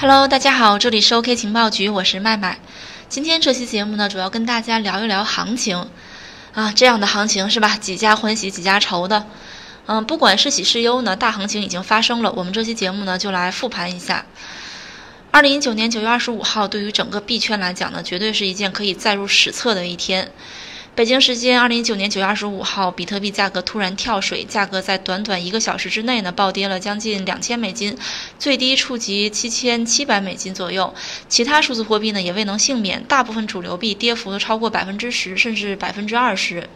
Hello，大家好，这里是 OK 情报局，我是麦麦。今天这期节目呢，主要跟大家聊一聊行情啊，这样的行情是吧？几家欢喜几家愁的。嗯，不管是喜是忧呢，大行情已经发生了。我们这期节目呢，就来复盘一下。二零一九年九月二十五号，对于整个币圈来讲呢，绝对是一件可以载入史册的一天。北京时间二零一九年九月二十五号，比特币价格突然跳水，价格在短短一个小时之内呢，暴跌了将近两千美金，最低触及七千七百美金左右。其他数字货币呢也未能幸免，大部分主流币跌幅都超过百分之十，甚至百分之二十。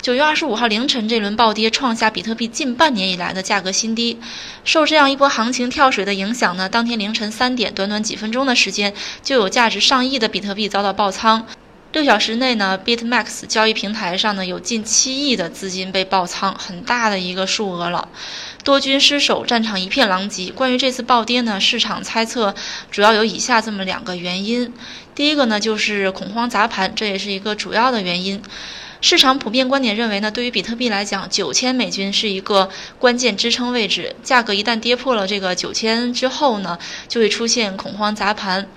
九月二十五号凌晨，这轮暴跌创下比特币近半年以来的价格新低。受这样一波行情跳水的影响呢，当天凌晨三点，短短几分钟的时间，就有价值上亿的比特币遭到爆仓。六小时内呢，BitMax 交易平台上呢有近七亿的资金被爆仓，很大的一个数额了，多军失守，战场一片狼藉。关于这次暴跌呢，市场猜测主要有以下这么两个原因。第一个呢就是恐慌砸盘，这也是一个主要的原因。市场普遍观点认为呢，对于比特币来讲，九千美金是一个关键支撑位置，价格一旦跌破了这个九千之后呢，就会出现恐慌砸盘。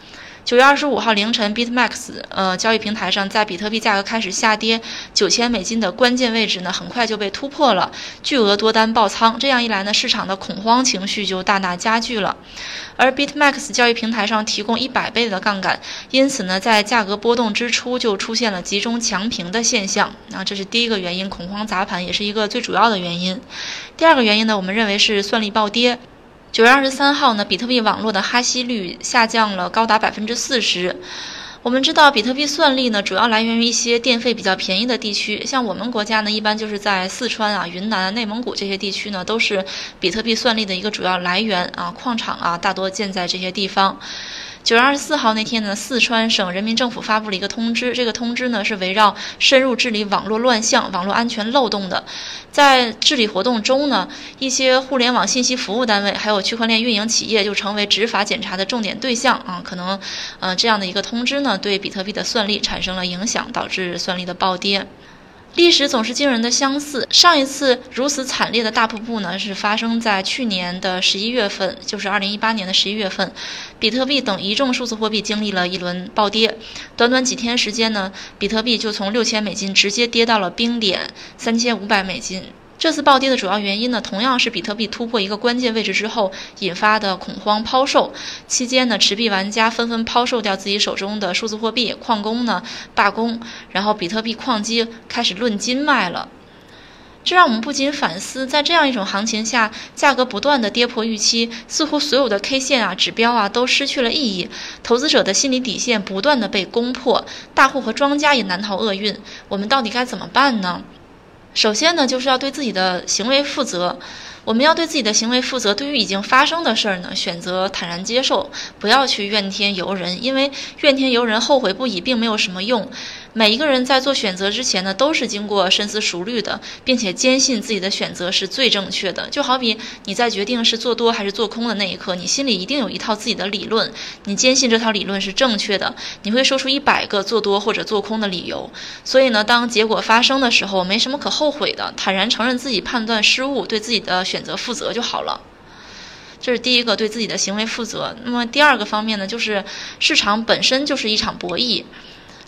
九月二十五号凌晨，BitMax 呃交易平台上，在比特币价格开始下跌九千美金的关键位置呢，很快就被突破了，巨额多单爆仓。这样一来呢，市场的恐慌情绪就大大加剧了。而 BitMax 交易平台上提供一百倍的杠杆，因此呢，在价格波动之初就出现了集中强平的现象。啊，这是第一个原因，恐慌砸盘也是一个最主要的原因。第二个原因呢，我们认为是算力暴跌。九月二十三号呢，比特币网络的哈希率下降了高达百分之四十。我们知道，比特币算力呢，主要来源于一些电费比较便宜的地区，像我们国家呢，一般就是在四川啊、云南、内蒙古这些地区呢，都是比特币算力的一个主要来源啊，矿场啊，大多建在这些地方。九月二十四号那天呢，四川省人民政府发布了一个通知。这个通知呢是围绕深入治理网络乱象、网络安全漏洞的。在治理活动中呢，一些互联网信息服务单位还有区块链运营企业就成为执法检查的重点对象啊。可能，呃，这样的一个通知呢，对比特币的算力产生了影响，导致算力的暴跌。历史总是惊人的相似。上一次如此惨烈的大瀑布呢，是发生在去年的十一月份，就是二零一八年的十一月份，比特币等一众数字货币经历了一轮暴跌。短短几天时间呢，比特币就从六千美金直接跌到了冰点三千五百美金。这次暴跌的主要原因呢，同样是比特币突破一个关键位置之后引发的恐慌抛售。期间呢，持币玩家纷纷抛售掉自己手中的数字货币，矿工呢罢工，然后比特币矿机开始论斤卖了。这让我们不禁反思，在这样一种行情下，价格不断的跌破预期，似乎所有的 K 线啊、指标啊都失去了意义，投资者的心理底线不断的被攻破，大户和庄家也难逃厄运。我们到底该怎么办呢？首先呢，就是要对自己的行为负责。我们要对自己的行为负责。对于已经发生的事儿呢，选择坦然接受，不要去怨天尤人，因为怨天尤人、后悔不已并没有什么用。每一个人在做选择之前呢，都是经过深思熟虑的，并且坚信自己的选择是最正确的。就好比你在决定是做多还是做空的那一刻，你心里一定有一套自己的理论，你坚信这套理论是正确的，你会说出一百个做多或者做空的理由。所以呢，当结果发生的时候，没什么可后悔的，坦然承认自己判断失误，对自己的选择负责就好了。这是第一个，对自己的行为负责。那么第二个方面呢，就是市场本身就是一场博弈。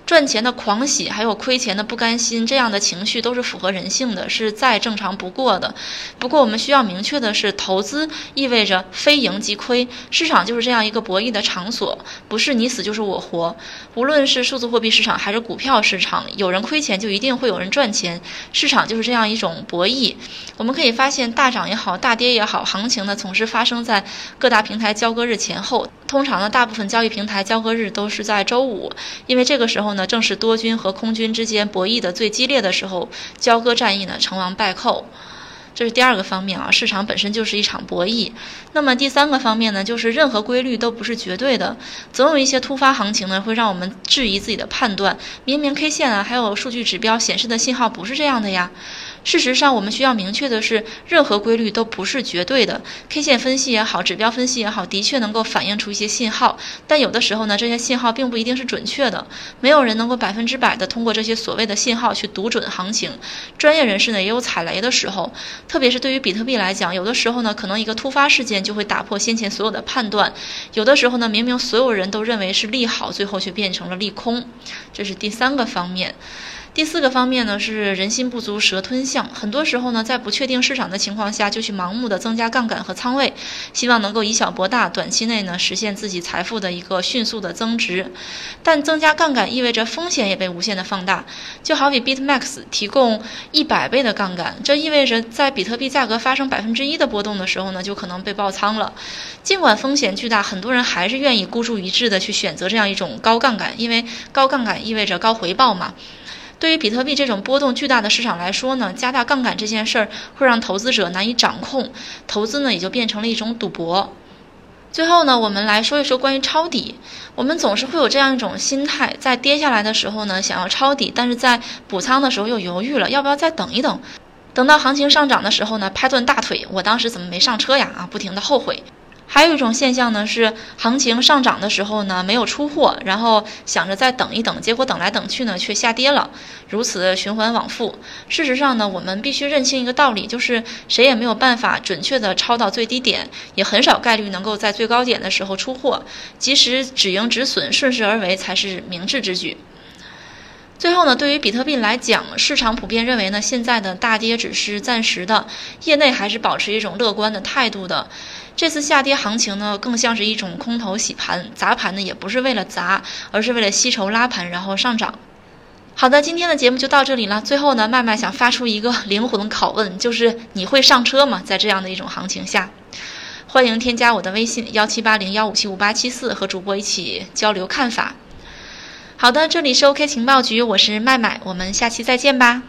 赚钱的狂喜，还有亏钱的不甘心，这样的情绪都是符合人性的，是再正常不过的。不过我们需要明确的是，投资意味着非赢即亏，市场就是这样一个博弈的场所，不是你死就是我活。无论是数字货币市场还是股票市场，有人亏钱就一定会有人赚钱，市场就是这样一种博弈。我们可以发现，大涨也好，大跌也好，行情呢总是发生在各大平台交割日前后。通常呢，大部分交易平台交割日都是在周五，因为这个时候。那正是多军和空军之间博弈的最激烈的时候，交割战役呢成王败寇，这是第二个方面啊。市场本身就是一场博弈。那么第三个方面呢，就是任何规律都不是绝对的，总有一些突发行情呢会让我们质疑自己的判断。明明 K 线啊，还有数据指标显示的信号不是这样的呀。事实上，我们需要明确的是，任何规律都不是绝对的。K 线分析也好，指标分析也好，的确能够反映出一些信号，但有的时候呢，这些信号并不一定是准确的。没有人能够百分之百的通过这些所谓的信号去读准行情。专业人士呢也有踩雷的时候，特别是对于比特币来讲，有的时候呢，可能一个突发事件就会打破先前所有的判断。有的时候呢，明明所有人都认为是利好，最后却变成了利空。这是第三个方面。第四个方面呢是人心不足蛇吞象，很多时候呢在不确定市场的情况下就去盲目的增加杠杆和仓位，希望能够以小博大，短期内呢实现自己财富的一个迅速的增值。但增加杠杆意味着风险也被无限的放大，就好比 BitMax 提供一百倍的杠杆，这意味着在比特币价格发生百分之一的波动的时候呢就可能被爆仓了。尽管风险巨大，很多人还是愿意孤注一掷的去选择这样一种高杠杆，因为高杠杆意味着高回报嘛。对于比特币这种波动巨大的市场来说呢，加大杠杆这件事儿会让投资者难以掌控，投资呢也就变成了一种赌博。最后呢，我们来说一说关于抄底。我们总是会有这样一种心态，在跌下来的时候呢，想要抄底，但是在补仓的时候又犹豫了，要不要再等一等？等到行情上涨的时候呢，拍断大腿，我当时怎么没上车呀？啊，不停的后悔。还有一种现象呢，是行情上涨的时候呢，没有出货，然后想着再等一等，结果等来等去呢，却下跌了，如此循环往复。事实上呢，我们必须认清一个道理，就是谁也没有办法准确的抄到最低点，也很少概率能够在最高点的时候出货。及时止盈止损，顺势而为才是明智之举。最后呢，对于比特币来讲，市场普遍认为呢，现在的大跌只是暂时的，业内还是保持一种乐观的态度的。这次下跌行情呢，更像是一种空头洗盘，砸盘呢也不是为了砸，而是为了吸筹拉盘，然后上涨。好的，今天的节目就到这里了。最后呢，麦麦想发出一个灵魂拷问，就是你会上车吗？在这样的一种行情下，欢迎添加我的微信幺七八零幺五七五八七四，和主播一起交流看法。好的，这里是 OK 情报局，我是麦麦，我们下期再见吧。